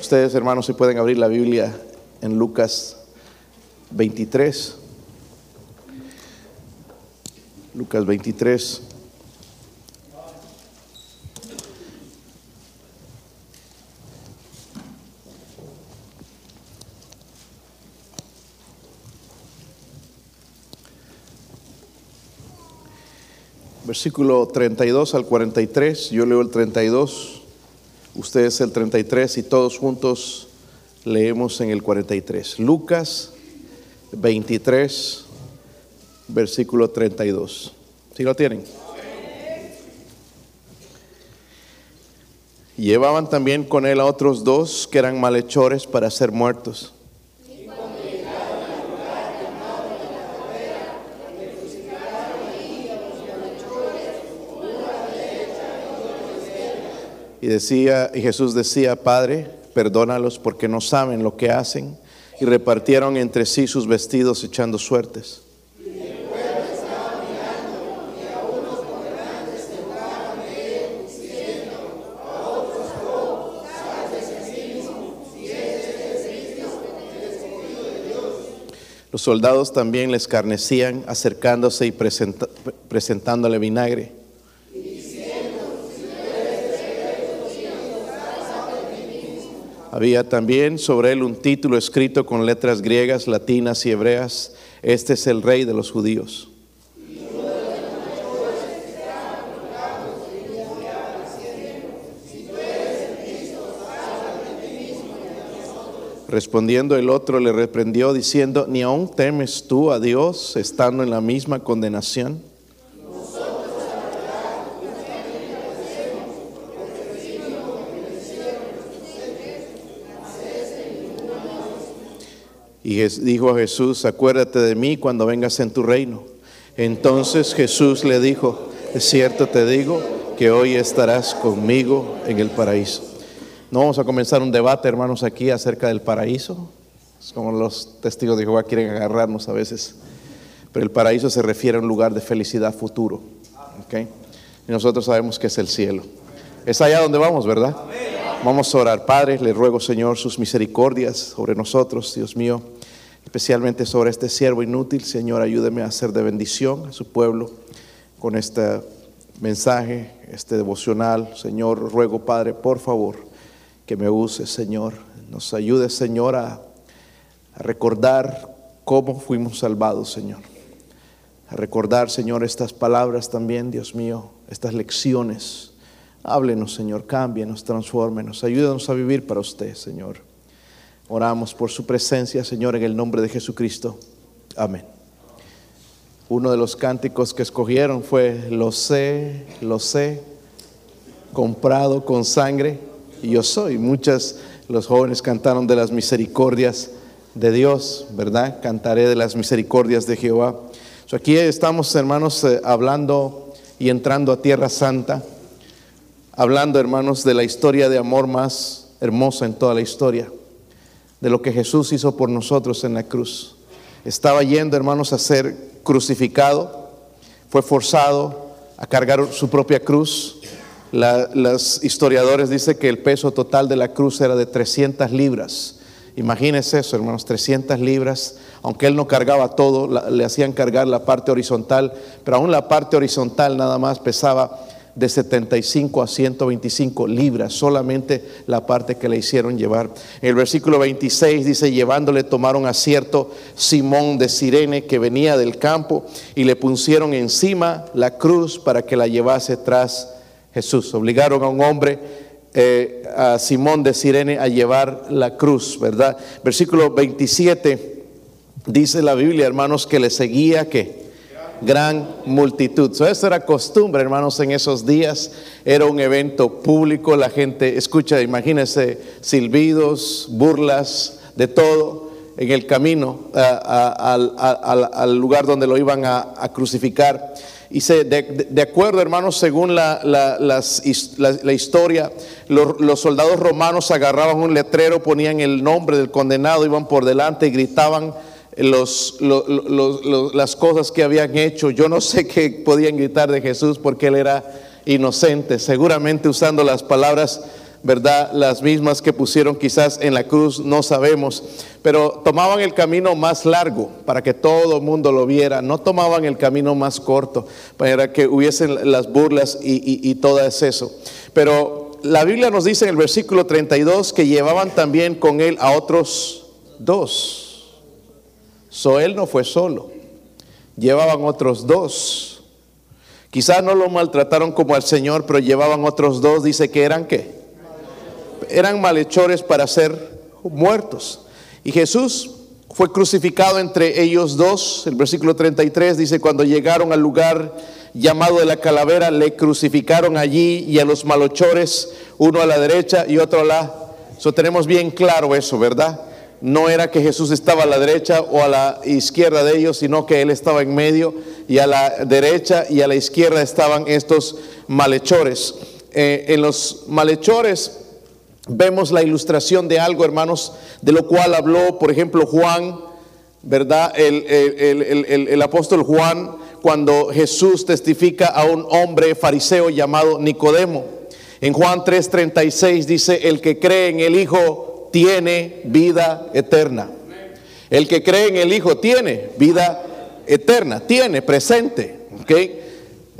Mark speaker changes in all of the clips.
Speaker 1: Ustedes, hermanos, si pueden abrir la Biblia en Lucas 23. Lucas 23. Versículo 32 al 43, yo leo el 32, ustedes el 33 y todos juntos leemos en el 43. Lucas 23, versículo 32. ¿Sí lo tienen? Llevaban también con él a otros dos que eran malhechores para ser muertos. Y decía, y Jesús decía, Padre, perdónalos porque no saben lo que hacen. Y repartieron entre sí sus vestidos echando suertes. Los soldados también les escarnecían acercándose y presentándole vinagre. Había también sobre él un título escrito con letras griegas, latinas y hebreas. Este es el rey de los judíos. Respondiendo el otro le reprendió diciendo, ¿ni aún temes tú a Dios estando en la misma condenación? Y dijo a Jesús, acuérdate de mí cuando vengas en tu reino. Entonces Jesús le dijo, es cierto te digo que hoy estarás conmigo en el paraíso. No vamos a comenzar un debate, hermanos, aquí acerca del paraíso. Es como los testigos de Jehová quieren agarrarnos a veces. Pero el paraíso se refiere a un lugar de felicidad futuro. ¿okay? Y nosotros sabemos que es el cielo. Es allá donde vamos, ¿verdad? Vamos a orar. Padre, le ruego, Señor, sus misericordias sobre nosotros, Dios mío, especialmente sobre este siervo inútil. Señor, ayúdeme a hacer de bendición a su pueblo con este mensaje, este devocional. Señor, ruego, Padre, por favor, que me use, Señor. Nos ayude, Señor, a, a recordar cómo fuimos salvados, Señor. A recordar, Señor, estas palabras también, Dios mío, estas lecciones Háblenos, Señor, cámbienos, transfórmenos, ayúdanos a vivir para usted, Señor. Oramos por su presencia, Señor, en el nombre de Jesucristo. Amén. Uno de los cánticos que escogieron fue, lo sé, lo sé, comprado con sangre, y yo soy. Muchas, los jóvenes cantaron de las misericordias de Dios, ¿verdad? Cantaré de las misericordias de Jehová. aquí estamos, hermanos, eh, hablando y entrando a Tierra Santa hablando, hermanos, de la historia de amor más hermosa en toda la historia, de lo que Jesús hizo por nosotros en la cruz. Estaba yendo, hermanos, a ser crucificado, fue forzado a cargar su propia cruz. los historiadores dicen que el peso total de la cruz era de 300 libras. Imagínense eso, hermanos, 300 libras. Aunque él no cargaba todo, le hacían cargar la parte horizontal, pero aún la parte horizontal nada más pesaba de 75 a 125 libras, solamente la parte que le hicieron llevar. El versículo 26 dice, llevándole tomaron a cierto Simón de Sirene que venía del campo y le pusieron encima la cruz para que la llevase tras Jesús. Obligaron a un hombre eh, a Simón de Sirene a llevar la cruz, ¿verdad? Versículo 27 dice la Biblia, hermanos, que le seguía que gran multitud. eso era costumbre, hermanos, en esos días. Era un evento público, la gente escucha, imagínense, silbidos, burlas, de todo en el camino al lugar donde lo iban a, crucificar. Y se, de, acuerdo, hermanos, según la, la, historia, los, los, soldados romanos agarraban un letrero, ponían el nombre del condenado, iban por delante y gritaban las cosas que habían hecho. Yo no sé qué podían gritar de Jesús porque él era inocente, seguramente usando las palabras ¿verdad? Las mismas que pusieron quizás en la cruz, no sabemos, pero tomaban el camino más largo para que todo el mundo lo viera, no tomaban el camino más corto para que hubiesen las burlas y, y, todo eso. Pero la Biblia nos dice en el versículo 32 que llevaban también con él a otros dos. So él no fue solo, llevaban otros dos. Quizás no lo maltrataron como al Señor, pero llevaban otros dos. Dice que eran qué? eran malhechores para ser muertos. Y Jesús fue crucificado entre ellos dos. El versículo 33 dice, cuando llegaron al lugar llamado de la calavera, le crucificaron allí y a los malhechores, uno a la derecha y otro a la... Eso tenemos bien claro eso, ¿verdad? No era que Jesús estaba a la derecha o a la izquierda de ellos, sino que Él estaba en medio y a la derecha y a la izquierda estaban estos malhechores. Eh, en los malhechores vemos la ilustración de algo, hermanos, de lo cual habló, por ejemplo, Juan, ¿verdad? El, apóstol Juan, cuando Jesús testifica a un hombre fariseo llamado Nicodemo. En Juan 3:36 dice, el que cree en el Hijo tiene vida eterna. El que cree en el Hijo tiene vida eterna, tiene presente.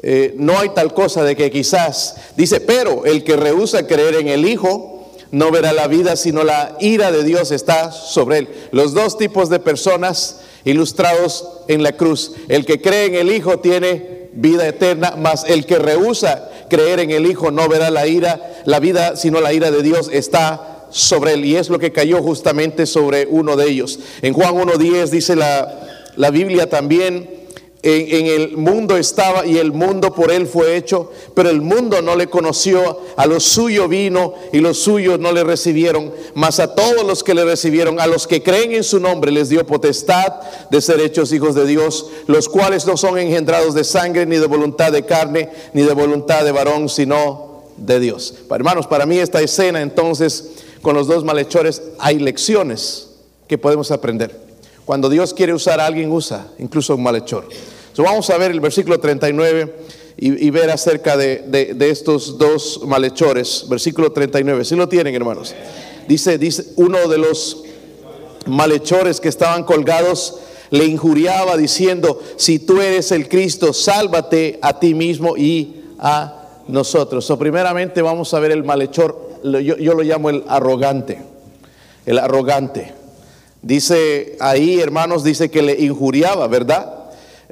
Speaker 1: Eh, no hay tal cosa de que quizás, dice, pero el que rehúsa creer en el Hijo, no verá la vida, sino la ira de Dios está sobre él. Los dos tipos de personas ilustrados en la cruz. El que cree en el Hijo tiene vida eterna, mas el que rehúsa creer en el Hijo no verá la ira, la vida, sino la ira de Dios está sobre él. Y es lo que cayó justamente sobre uno de ellos. En Juan 1.10 dice la, la Biblia también, en, el mundo estaba y el mundo por él fue hecho, pero el mundo no le conoció, a los suyos vino y los suyos no le recibieron, mas a todos los que le recibieron, a los que creen en su nombre, les dio potestad de ser hechos hijos de Dios, los cuales no son engendrados de sangre, ni de voluntad de carne, ni de voluntad de varón, sino de Dios. Hermanos, para mí esta escena entonces, con los dos malhechores, hay lecciones que podemos aprender. Cuando Dios quiere usar a alguien, usa incluso un malhechor vamos a ver el versículo 39 y, ver acerca de, estos dos malhechores. Versículo 39, si lo tienen hermanos. Dice, dice, uno de los malhechores que estaban colgados le injuriaba diciendo, si tú eres el Cristo, sálvate a ti mismo y a nosotros. So, primeramente vamos a ver el malhechor, yo, yo lo llamo el arrogante, el arrogante. Dice ahí, hermanos, dice que le injuriaba, ¿verdad?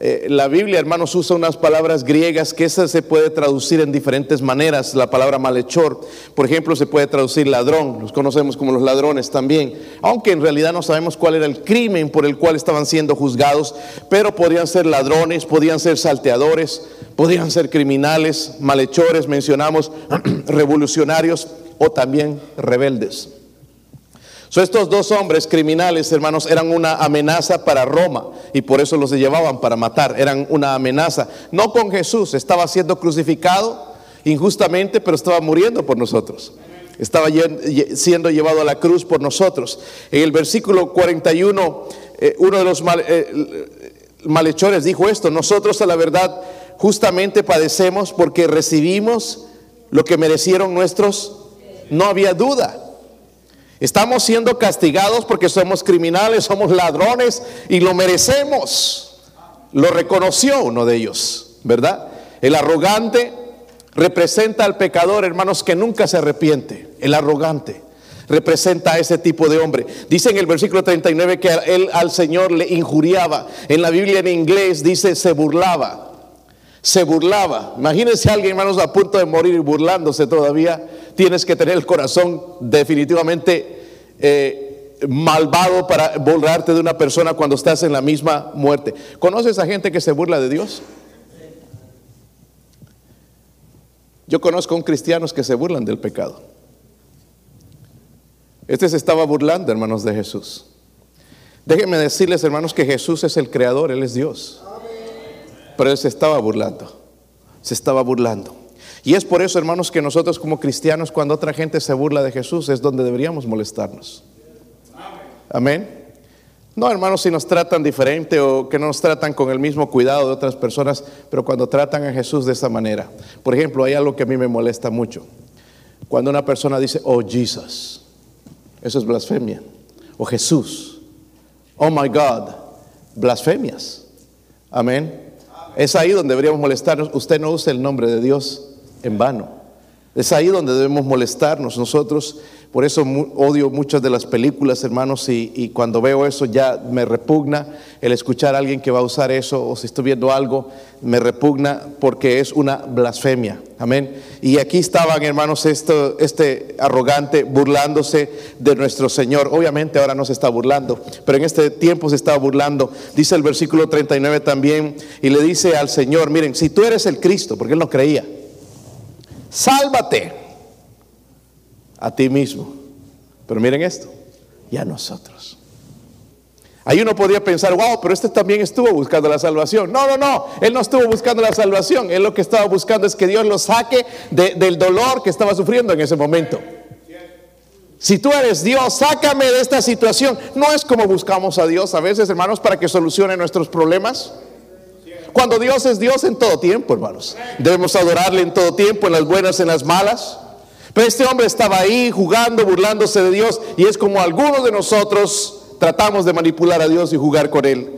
Speaker 1: Eh, la Biblia, hermanos, usa unas palabras griegas que esa se puede traducir en diferentes maneras. La palabra malhechor, por ejemplo, se puede traducir ladrón, los conocemos como los ladrones también, aunque en realidad no sabemos cuál era el crimen por el cual estaban siendo juzgados, pero podrían ser ladrones, podían ser salteadores, podían ser criminales, malhechores, mencionamos, revolucionarios o también rebeldes estos dos hombres criminales, hermanos, eran una amenaza para Roma y por eso los llevaban para matar. Eran una amenaza. No con Jesús, estaba siendo crucificado injustamente, pero estaba muriendo por nosotros. Estaba siendo llevado a la cruz por nosotros. En el versículo 41, eh, uno de los eh, malhechores dijo esto, nosotros a la verdad justamente padecemos porque recibimos lo que merecieron nuestros, no había duda. Estamos siendo castigados porque somos criminales, somos ladrones y lo merecemos. Lo reconoció uno de ellos, ¿verdad? El arrogante representa al pecador, hermanos, que nunca se arrepiente. El arrogante representa a ese tipo de hombre. Dice en el versículo 39 que él al Señor le injuriaba. En la Biblia en inglés dice se burlaba. Se burlaba. Imagínense a alguien, hermanos, a punto de morir burlándose todavía tienes que tener el corazón definitivamente eh, malvado para burlarte de una persona cuando estás en la misma muerte. ¿Conoces a gente que se burla de Dios? Yo conozco a un cristianos que se burlan del pecado. Este se estaba burlando, hermanos, de Jesús. Déjenme decirles, hermanos, que Jesús es el creador, Él es Dios. Pero Él se estaba burlando. Se estaba burlando. Y es por eso, hermanos, que nosotros como cristianos, cuando otra gente se burla de Jesús, es donde deberíamos molestarnos. Amén. No, hermanos, si nos tratan diferente o que no nos tratan con el mismo cuidado de otras personas, pero cuando tratan a Jesús de esa manera. Por ejemplo, hay algo que a mí me molesta mucho. Cuando una persona dice, oh Jesus, eso es blasfemia. O Jesús, oh my God, blasfemias. Amén. Es ahí donde deberíamos molestarnos. Usted no usa el nombre de Dios en vano. Es ahí donde debemos molestarnos nosotros. Por eso odio muchas de las películas, hermanos, y, cuando veo eso ya me repugna el escuchar a alguien que va a usar eso, o si estoy viendo algo, me repugna porque es una blasfemia. Amén. Y aquí estaban, hermanos, esto, este arrogante burlándose de nuestro Señor. Obviamente ahora no se está burlando, pero en este tiempo se estaba burlando. Dice el versículo 39 también, y le dice al Señor, miren, si tú eres el Cristo, porque él no creía, sálvate a ti mismo. Pero miren esto, y a nosotros. Ahí uno podría pensar, wow, pero este también estuvo buscando la salvación. No, no, no, él no estuvo buscando la salvación. Él lo que estaba buscando es que Dios lo saque del dolor que estaba sufriendo en ese momento. Si tú eres Dios, sácame de esta situación. No es como buscamos a Dios a veces, hermanos, para que solucione nuestros problemas. Cuando Dios es Dios en todo tiempo, hermanos. Debemos adorarle en todo tiempo, en las buenas, en las malas. Pero este hombre estaba ahí jugando, burlándose de Dios, y es como algunos de nosotros tratamos de manipular a Dios y jugar con Él.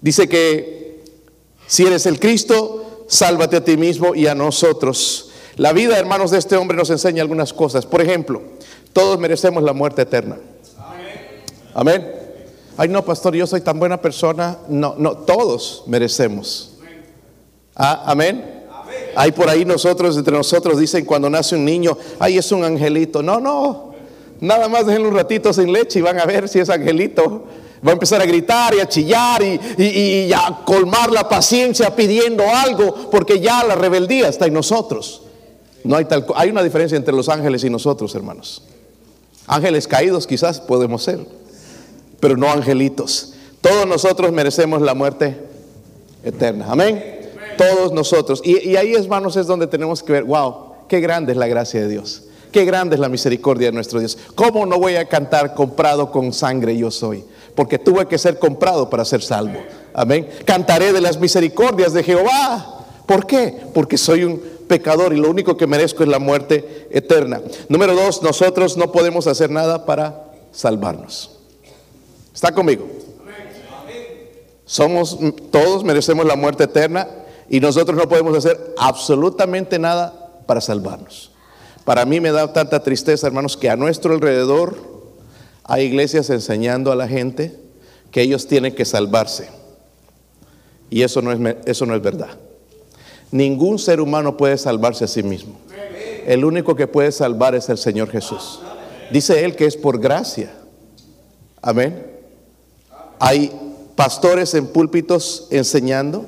Speaker 1: Dice que si eres el Cristo, sálvate a ti mismo y a nosotros. La vida, hermanos, de este hombre nos enseña algunas cosas. Por ejemplo, todos merecemos la muerte eterna. Amén. Ay, no, pastor, yo soy tan buena persona. No, no, todos merecemos. Ah, amén. Hay por ahí nosotros, entre nosotros, dicen cuando nace un niño, ay, es un angelito. No, no. Nada más déjenlo un ratito sin leche y van a ver si es angelito. Va a empezar a gritar y a chillar y, y, a colmar la paciencia pidiendo algo, porque ya la rebeldía está en nosotros. No hay tal, hay una diferencia entre los ángeles y nosotros, hermanos. Ángeles caídos quizás podemos ser, pero no angelitos. Todos nosotros merecemos la muerte eterna. Amén. Todos nosotros. Y, ahí, hermanos, es donde tenemos que ver, wow, qué grande es la gracia de Dios. Qué grande es la misericordia de nuestro Dios. ¿Cómo no voy a cantar comprado con sangre yo soy? Porque tuve que ser comprado para ser salvo. Amén. Cantaré de las misericordias de Jehová. ¿Por qué? Porque soy un pecador y lo único que merezco es la muerte eterna. Número dos, nosotros no podemos hacer nada para salvarnos. ¿Está conmigo? Somos, todos merecemos la muerte eterna y nosotros no podemos hacer absolutamente nada para salvarnos. Para mí me da tanta tristeza, hermanos, que a nuestro alrededor hay iglesias enseñando a la gente que ellos tienen que salvarse. Y eso no es, eso no es verdad. Ningún ser humano puede salvarse a sí mismo. El único que puede salvar es el Señor Jesús. Dice él que es por gracia. Amén. Hay pastores en púlpitos enseñando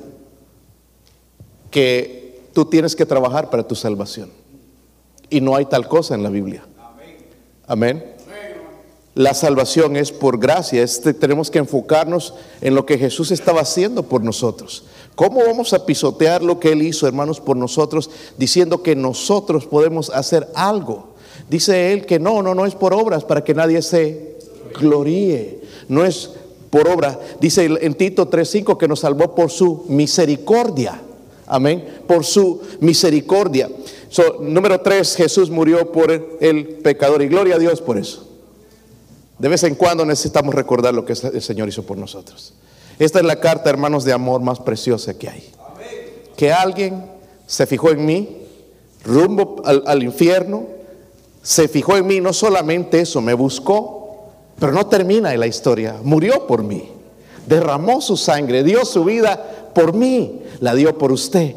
Speaker 1: que tú tienes que trabajar para tu salvación. Y no hay tal cosa en la Biblia. Amén. La salvación es por gracia. Este, tenemos que enfocarnos en lo que Jesús estaba haciendo por nosotros. ¿Cómo vamos a pisotear lo que Él hizo, hermanos, por nosotros, diciendo que nosotros podemos hacer algo? Dice Él que no, no, no es por obras para que nadie se gloríe. No es por obra. Dice en Tito 3.5 que nos salvó por su misericordia. Amén. Por su misericordia. número tres, Jesús murió por el pecador y gloria a Dios por eso. De vez en cuando necesitamos recordar lo que el Señor hizo por nosotros. Esta es la carta, hermanos, de amor más preciosa que hay. Que alguien se fijó en mí, rumbo al, infierno, se fijó en mí, no solamente eso, me buscó, pero no termina la historia, murió por mí, derramó su sangre, dio su vida por mí, la dio por usted.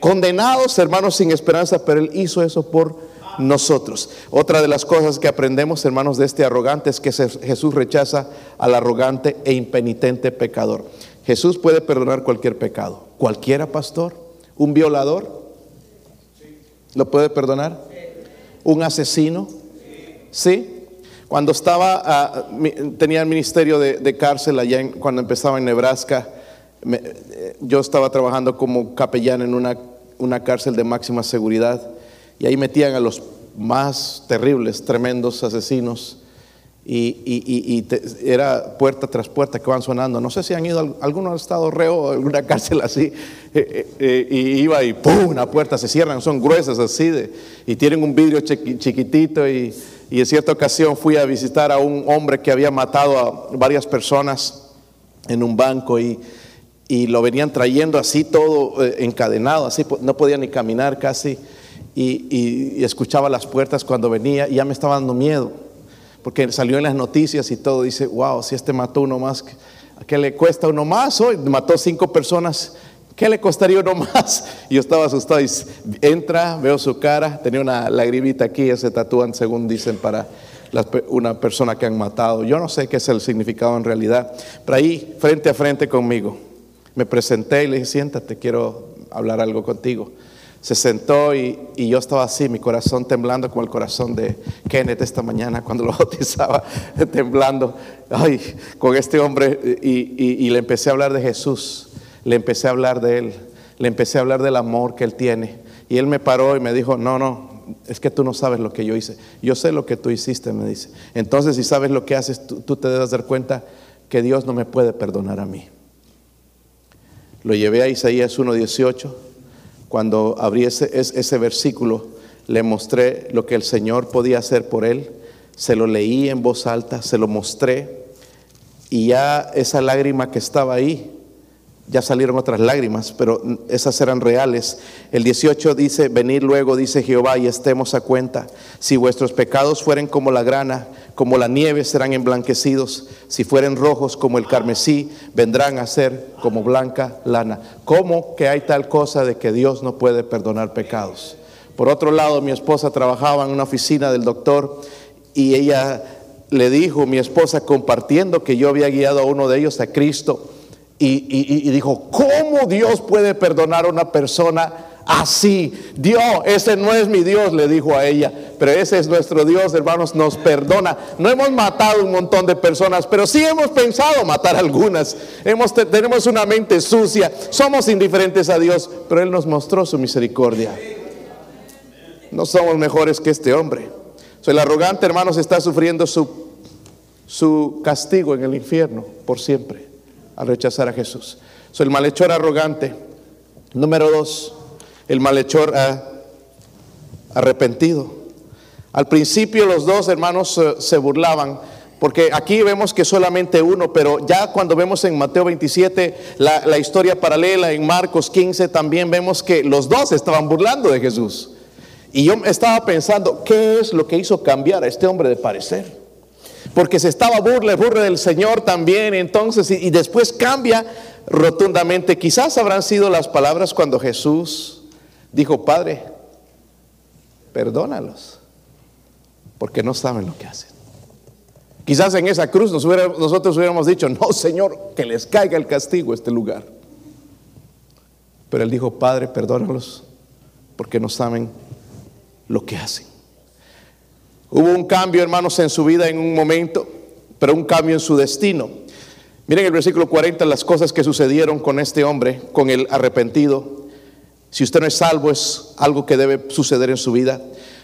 Speaker 1: Condenados, hermanos, sin esperanza, pero Él hizo eso por nosotros. Otra de las cosas que aprendemos, hermanos, de este arrogante es que Jesús rechaza al arrogante e impenitente pecador. Jesús puede perdonar cualquier pecado. ¿Cualquiera, pastor? ¿Un violador? ¿Lo puede perdonar? ¿Un asesino? ¿Sí? Cuando estaba, ah, tenía el ministerio de, cárcel allá cuando empezaba en Nebraska, yo estaba trabajando como capellán en una, una cárcel de máxima seguridad y ahí metían a los más terribles, tremendos asesinos. y, y, y te, era puerta tras puerta que van sonando. No sé si han ido, a algunos estado reo o alguna cárcel así, eh, eh, eh, y iba y ¡pum! Una puerta se cierran, son gruesas así, de, y tienen un vidrio chiquitito. Y, y en cierta ocasión fui a visitar a un hombre que había matado a varias personas en un banco y, y lo venían trayendo así todo encadenado, así no podía ni caminar casi. Y, y, escuchaba las puertas cuando venía y ya me estaba dando miedo porque salió en las noticias y todo, dice, wow, si este mató uno más, ¿qué le cuesta uno más hoy? Mató cinco personas, ¿qué le costaría uno más? Y yo estaba asustado, y entra, veo su cara, tenía una lagrimita aquí, se tatúan según dicen para una persona que han matado. Yo no sé qué es el significado en realidad, pero ahí, frente a frente conmigo, me presenté y le dije, siéntate, quiero hablar algo contigo se sentó y, yo estaba así, mi corazón temblando como el corazón de Kenneth esta mañana cuando lo bautizaba, temblando, ay, con este hombre y, le empecé a hablar de Jesús, le empecé a hablar de Él, le empecé a hablar del amor que Él tiene. Y Él me paró y me dijo, no, no, es que tú no sabes lo que yo hice. Yo sé lo que tú hiciste, me dice. Entonces, si sabes lo que haces, tú, tú te debes dar cuenta que Dios no me puede perdonar a mí. Lo llevé a Isaías 1.18 cuando abrí ese, ese versículo, le mostré lo que el Señor podía hacer por él, se lo leí en voz alta, se lo mostré, y ya esa lágrima que estaba ahí, ya salieron otras lágrimas, pero esas eran reales. El 18 dice, venid luego, dice Jehová, y estemos a cuenta. Si vuestros pecados fueren como la grana, como la nieve serán emblanquecidos. Si fueren rojos como el carmesí, vendrán a ser como blanca lana. ¿Cómo que hay tal cosa de que Dios no puede perdonar pecados? Por otro lado, mi esposa trabajaba en una oficina del doctor y ella le dijo, mi esposa compartiendo que yo había guiado a uno de ellos a Cristo, y, dijo, ¿cómo Dios puede perdonar a una persona así? Dios, ese no es mi Dios, le dijo a ella, pero ese es nuestro Dios, hermanos, nos perdona. No hemos matado un montón de personas, pero sí hemos pensado matar algunas. Hemos, tenemos una mente sucia, somos indiferentes a Dios, pero Él nos mostró su misericordia. No somos mejores que este hombre. el arrogante, hermanos, está sufriendo su, su castigo en el infierno por siempre al rechazar a Jesús. Soy el malhechor arrogante. Número dos, el malhechor arrepentido. Al principio los dos hermanos eh, se burlaban, porque aquí vemos que solamente uno, pero ya cuando vemos en Mateo 27 la, historia paralela, en Marcos 15 también vemos que los dos estaban burlando de Jesús. Y yo estaba pensando, ¿qué es lo que hizo cambiar a este hombre de parecer? porque se estaba burle, burle del Señor también, entonces, y, después cambia rotundamente. Quizás habrán sido las palabras cuando Jesús dijo, Padre, perdónalos, porque no saben lo que hacen. Quizás en esa cruz nosotros hubiéramos dicho, no, Señor, que les caiga el castigo a este lugar. Pero Él dijo, Padre, perdónalos, porque no saben lo que hacen. Hubo un cambio, hermanos, en su vida en un momento, pero un cambio en su destino. Miren el versículo 40, las cosas que sucedieron con este hombre, con el arrepentido. Si usted no es salvo, es algo que debe suceder en su vida.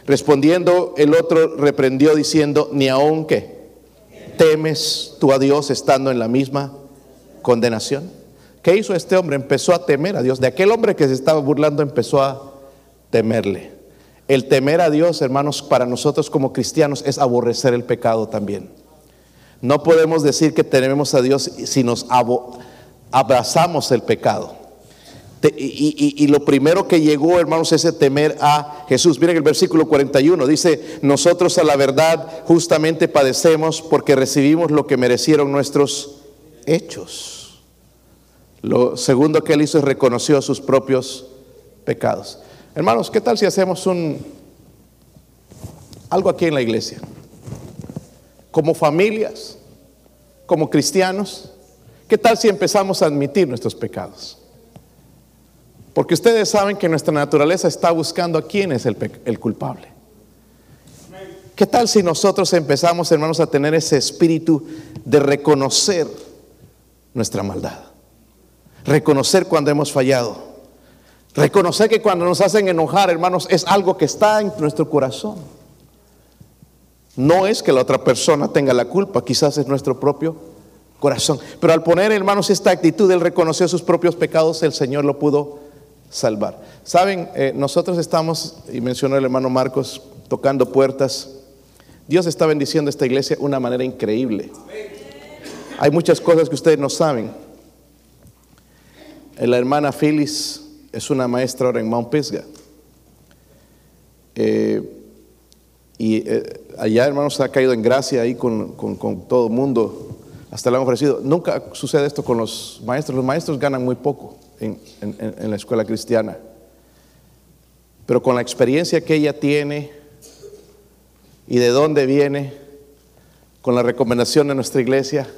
Speaker 1: Respondiendo, el otro reprendió diciendo, ni aun que temes tú a Dios estando en la misma condenación. ¿Qué hizo este hombre? Empezó a temer a Dios. De aquel hombre que se estaba burlando, empezó a temerle. El temer a Dios, hermanos, para nosotros como cristianos es aborrecer el pecado también. No podemos decir que tememos a Dios si nos abrazamos el pecado. Y, lo primero que llegó, hermanos, es temer a Jesús. Miren el versículo 41, dice, nosotros a la verdad justamente padecemos porque recibimos lo que merecieron nuestros hechos. Lo segundo que él hizo es reconoció sus propios pecados. Hermanos, ¿qué tal si hacemos un algo aquí en la iglesia? Como familias, como cristianos, ¿qué tal si empezamos a admitir nuestros pecados? Porque ustedes saben que nuestra naturaleza está buscando a quién es el, culpable. ¿Qué tal si nosotros empezamos, hermanos, a tener ese espíritu de reconocer nuestra maldad? Reconocer cuando hemos fallado Reconocer que cuando nos hacen enojar, hermanos, es algo que está en nuestro corazón. No es que la otra persona tenga la culpa, quizás es nuestro propio corazón. Pero al poner, hermanos, esta actitud, él reconoció sus propios pecados, el Señor lo pudo salvar. Saben, eh, nosotros estamos, y mencionó el hermano Marcos, tocando puertas. Dios está bendiciendo esta iglesia de una manera increíble. Hay muchas cosas que ustedes no saben. La hermana Phyllis es una maestra ahora en Mount Pisgah. Eh, y eh, allá, hermanos, ha caído en gracia ahí con, todo el mundo. Hasta le han ofrecido. Nunca sucede esto con los maestros. Los maestros ganan muy poco en, la escuela cristiana. Pero con la experiencia que ella tiene y de dónde viene, con la recomendación de nuestra iglesia,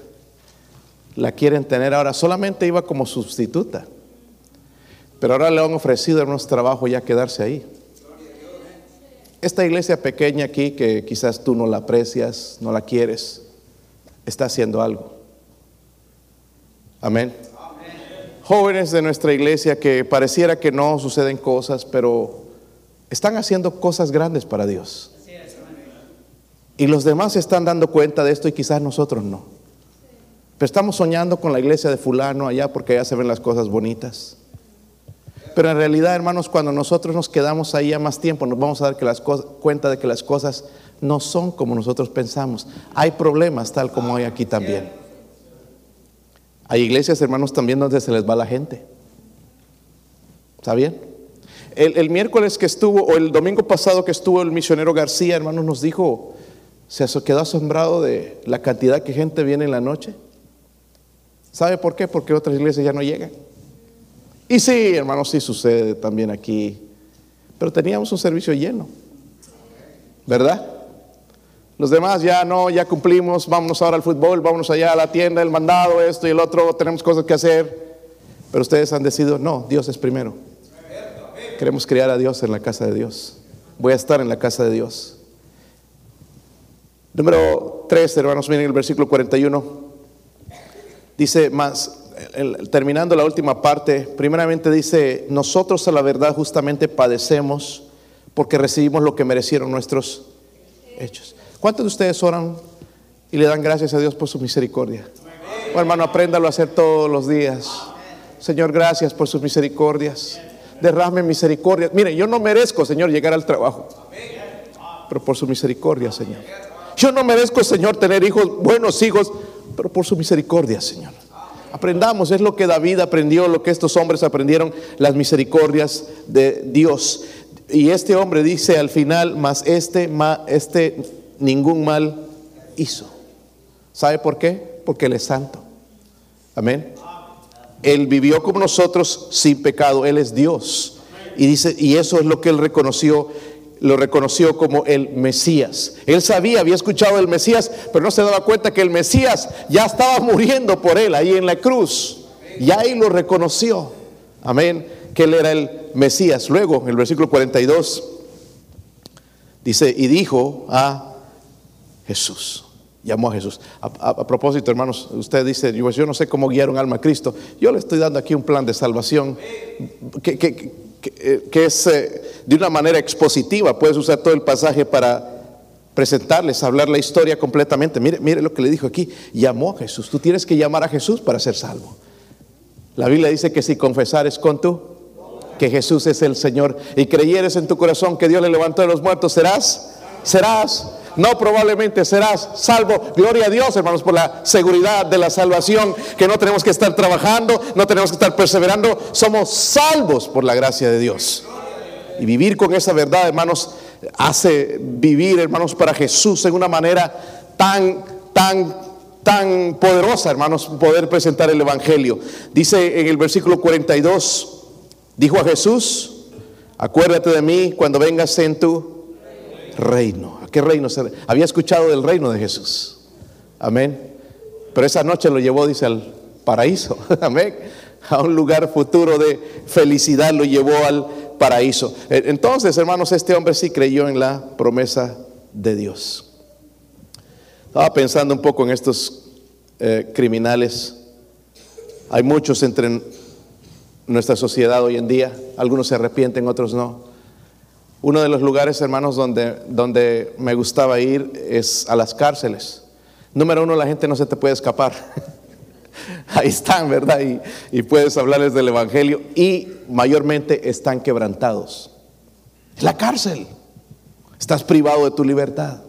Speaker 1: la quieren tener ahora. Solamente iba como sustituta. Pero ahora le han ofrecido nuestro trabajo ya quedarse ahí. Esta iglesia pequeña aquí, que quizás tú no la aprecias, no la quieres, está haciendo algo. Amén. Jóvenes de nuestra iglesia que pareciera que no suceden cosas, pero están haciendo cosas grandes para Dios. Y los demás se están dando cuenta de esto y quizás nosotros no. Pero estamos soñando con la iglesia de fulano allá porque allá se ven las cosas bonitas. Pero en realidad, hermanos, cuando nosotros nos quedamos ahí a más tiempo, nos vamos a dar que las cuenta de que las cosas no son como nosotros pensamos. Hay problemas tal como hay aquí también. Hay iglesias, hermanos, también donde se les va la gente. ¿Está bien? El, miércoles que estuvo, o el domingo pasado que estuvo el misionero García, hermanos, nos dijo, se quedó asombrado de la cantidad que gente viene en la noche. ¿Sabe por qué? Porque otras iglesias ya no llegan. Y sí, hermanos, sí sucede también aquí. Pero teníamos un servicio lleno. ¿Verdad? Los demás ya no, ya cumplimos, vámonos ahora al fútbol, vámonos allá a la tienda, el mandado, esto y el otro, tenemos cosas que hacer. Pero ustedes han decidido, no, Dios es primero. Queremos criar a Dios en la casa de Dios. Voy a estar en la casa de Dios. Número 3, hermanos, miren el versículo 41. Dice más, terminando la última parte, primeramente dice, nosotros a la verdad justamente padecemos porque recibimos lo que merecieron nuestros hechos. ¿Cuántos de ustedes oran y le dan gracias a Dios por su misericordia? Oh, hermano, apréndalo a hacer todos los días. Señor, gracias por sus misericordias. Derrame misericordia. Mire, yo no merezco, Señor, llegar al trabajo. Pero por su misericordia, Señor. Yo no merezco, Señor, tener hijos, buenos hijos, pero por su misericordia, Señor. Aprendamos, es lo que David aprendió, lo que estos hombres aprendieron, las misericordias de Dios. Y este hombre dice al final, más este, más este ningún mal hizo. ¿Sabe por qué? Porque Él es santo. Amén. Él vivió como nosotros sin pecado, Él es Dios. Y dice, y eso es lo que Él reconoció lo reconoció como el Mesías. Él sabía, había escuchado el Mesías, pero no se daba cuenta que el Mesías ya estaba muriendo por él ahí en la cruz. Y ahí lo reconoció. Amén. Que él era el Mesías. Luego, en el versículo 42, dice, y dijo a Jesús. Llamó a Jesús. A, propósito, hermanos, usted dice, yo, no sé cómo guiar un alma a Cristo. Yo le estoy dando aquí un plan de salvación que, eh, es eh, de una manera expositiva. Puedes usar todo el pasaje para presentarles, hablar la historia completamente. Mire, mire lo que le dijo aquí. Llamó a Jesús. Tú tienes que llamar a Jesús para ser salvo. La Biblia dice que si confesares con tú que Jesús es el Señor y creyeres en tu corazón que Dios le levantó de los muertos, serás, serás no probablemente serás salvo. Gloria a Dios, hermanos, por la seguridad de la salvación, que no tenemos que estar trabajando, no tenemos que estar perseverando, somos salvos por la gracia de Dios. Y vivir con esa verdad, hermanos, hace vivir, hermanos, para Jesús en una manera tan, tan, tan poderosa, hermanos, poder presentar el Evangelio. Dice en el versículo 42, dijo a Jesús, acuérdate de mí cuando vengas en tu reino qué reino? Había escuchado del reino de Jesús. Amén. Pero esa noche lo llevó, dice, al paraíso. Amén. A un lugar futuro de felicidad lo llevó al paraíso. E, entonces, hermanos, este hombre sí creyó en la promesa de Dios. Estaba pensando un poco en estos eh, criminales. Hay muchos entre nuestra sociedad hoy en día. Algunos se arrepienten, otros no. Uno de los lugares, hermanos, donde, donde me gustaba ir es a las cárceles. Número uno, la gente no se te puede escapar. Ahí están, ¿verdad? Y, y, puedes hablarles del Evangelio. Y mayormente están quebrantados. La cárcel. Estás privado de tu libertad.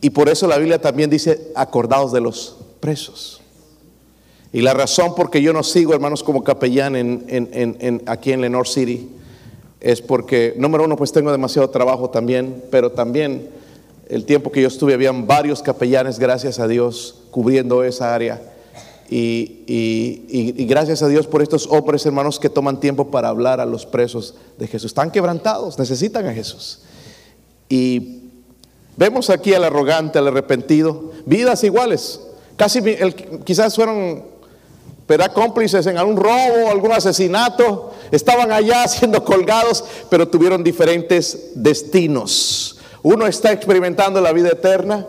Speaker 1: Y por eso la Biblia también dice, acordados de los presos. Y la razón por que yo no sigo, hermanos, como capellán en, en, en, aquí en Lenore City, es porque, número uno, pues tengo demasiado trabajo también, pero también el tiempo que yo estuve, habían varios capellanes, gracias a Dios, cubriendo esa área. Y, y, y, gracias a Dios por estos hombres, hermanos, que toman tiempo para hablar a los presos de Jesús. Están quebrantados, necesitan a Jesús. Y vemos aquí al arrogante, al arrepentido, vidas iguales. Casi quizás fueron ¿verdad? cómplices en algún robo, algún asesinato, estaban allá siendo colgados, pero tuvieron diferentes destinos. Uno está experimentando la vida eterna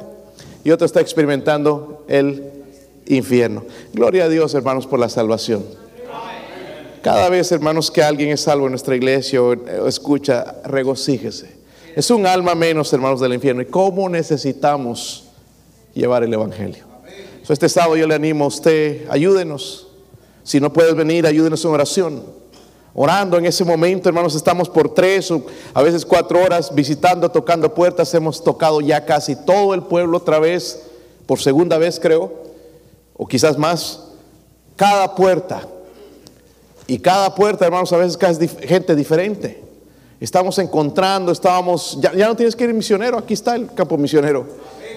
Speaker 1: y otro está experimentando el infierno. Gloria a Dios, hermanos, por la salvación. Cada vez, hermanos, que alguien es salvo en nuestra iglesia o escucha, regocíjese. Es un alma menos, hermanos, del infierno. ¿Y cómo necesitamos llevar el Evangelio? este sábado yo le animo a usted, ayúdenos. Si no puedes venir, ayúdenos en oración. Orando en ese momento, hermanos, estamos por tres o a veces cuatro horas visitando, tocando puertas. Hemos tocado ya casi todo el pueblo otra vez, por segunda vez creo, o quizás más. Cada puerta. Y cada puerta, hermanos, a veces casi gente diferente. Estamos encontrando, estábamos, ya, ya no tienes que ir misionero, aquí está el campo misionero.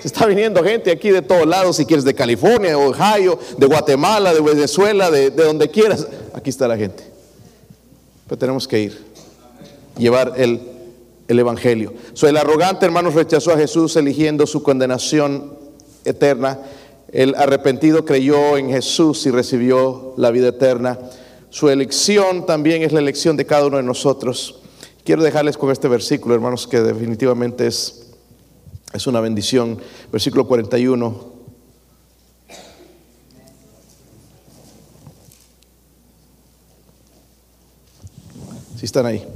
Speaker 1: Está viniendo gente aquí de todos lados, si quieres de California, de Ohio, de Guatemala, de Venezuela, de, donde quieras. Aquí está la gente. Pero tenemos que ir, llevar el, el Evangelio. So, el arrogante, hermanos, rechazó a Jesús eligiendo su condenación eterna. El arrepentido creyó en Jesús y recibió la vida eterna. Su elección también es la elección de cada uno de nosotros. Quiero dejarles con este versículo, hermanos, que definitivamente es es una bendición. Versículo 41. Si están ahí.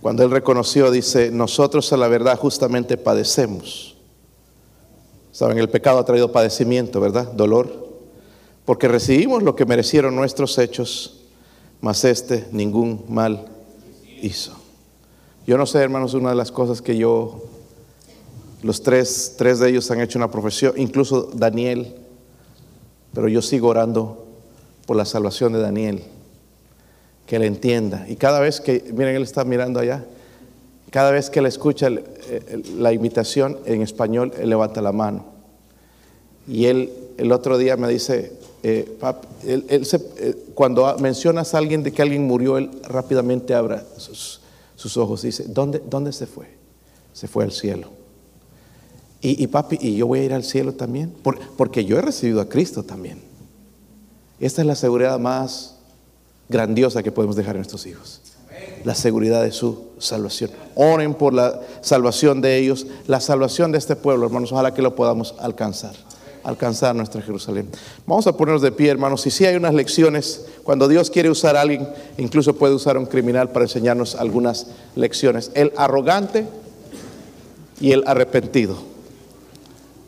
Speaker 1: Cuando él reconoció, dice, nosotros a la verdad justamente padecemos. Saben, el pecado ha traído padecimiento, ¿verdad? Dolor. Porque recibimos lo que merecieron nuestros hechos, mas este ningún mal hizo. Yo no sé, hermanos, una de las cosas que yo, los tres, tres de ellos han hecho una profesión, incluso Daniel, pero yo sigo orando por la salvación de Daniel, que le entienda. Y cada vez que, miren, él está mirando allá, cada vez que le escucha la invitación en español, él levanta la mano. Y él el otro día me dice, eh, él, eh, cuando mencionas a alguien de que alguien murió, él rápidamente abre sus, sus ojos dice, ¿dónde, ¿dónde se fue? Se fue al cielo. Y, papi, ¿y yo voy a ir al cielo también? porque yo he recibido a Cristo también. Esta es la seguridad más grandiosa que podemos dejar a nuestros hijos. La seguridad de su salvación. Oren por la salvación de ellos, la salvación de este pueblo, hermanos. Ojalá que lo podamos alcanzar alcanzar nuestra Jerusalén. Vamos a ponernos de pie, hermanos. Y si hay unas lecciones, cuando Dios quiere usar a alguien, incluso puede usar a un criminal para enseñarnos algunas lecciones. El arrogante y el arrepentido.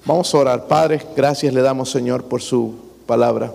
Speaker 1: Vamos a orar. Padre, gracias le damos, Señor, por su palabra.